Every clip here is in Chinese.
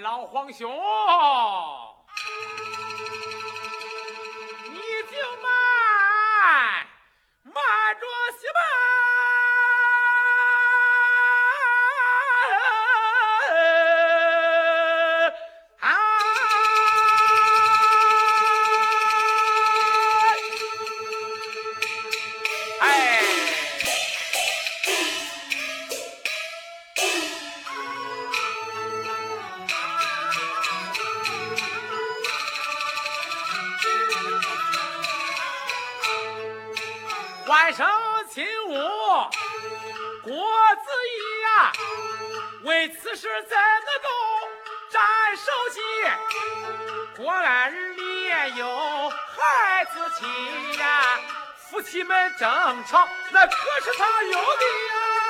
老皇兄，万生亲我，郭子仪呀，为此事怎能够斩首级？郭安儿也有孩子亲呀，夫妻们争吵，那可是他有的呀。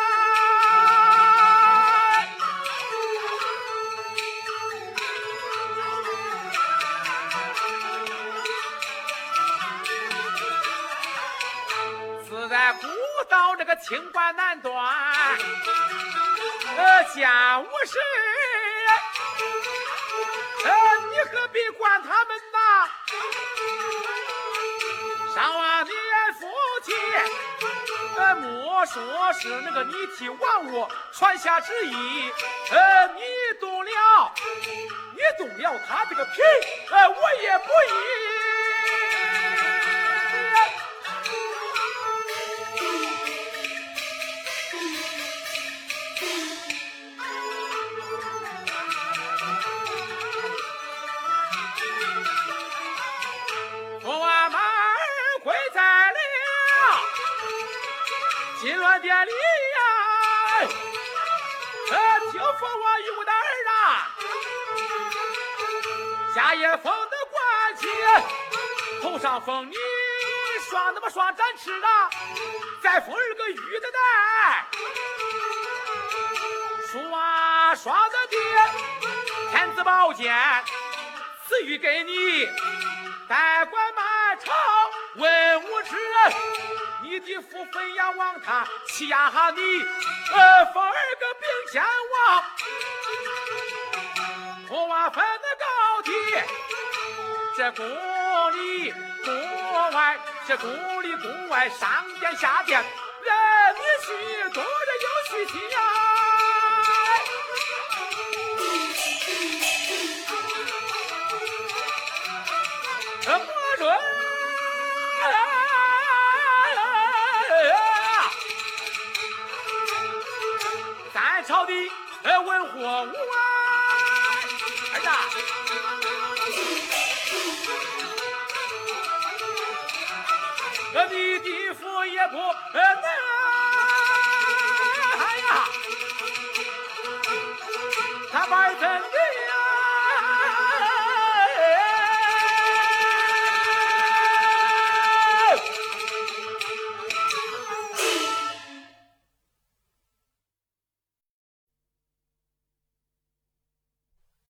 在古道这个清官难断，呃，家务事，呃，你何必管他们呐？上王的夫妻，呃，莫说是那个你替王屋传下旨意，呃，你动了，你动了他这个皮，呃，我也不依。金銮殿里呀，呃，听说我有的儿啊，下夜封的官旗，头上封你双那么双展翅啊，再封二个玉的带，双双的的天子宝剑，赐予给你，代管满朝文武之人。你的父分呀，王他欺压哈你，呃，封儿个兵天王，托瓦分的高低，这宫里宫外，这宫里宫外，上殿下殿，人你许多人有许亲呀，的呃文火武啊，儿子，我的地府也不能，哎呀，他把人的。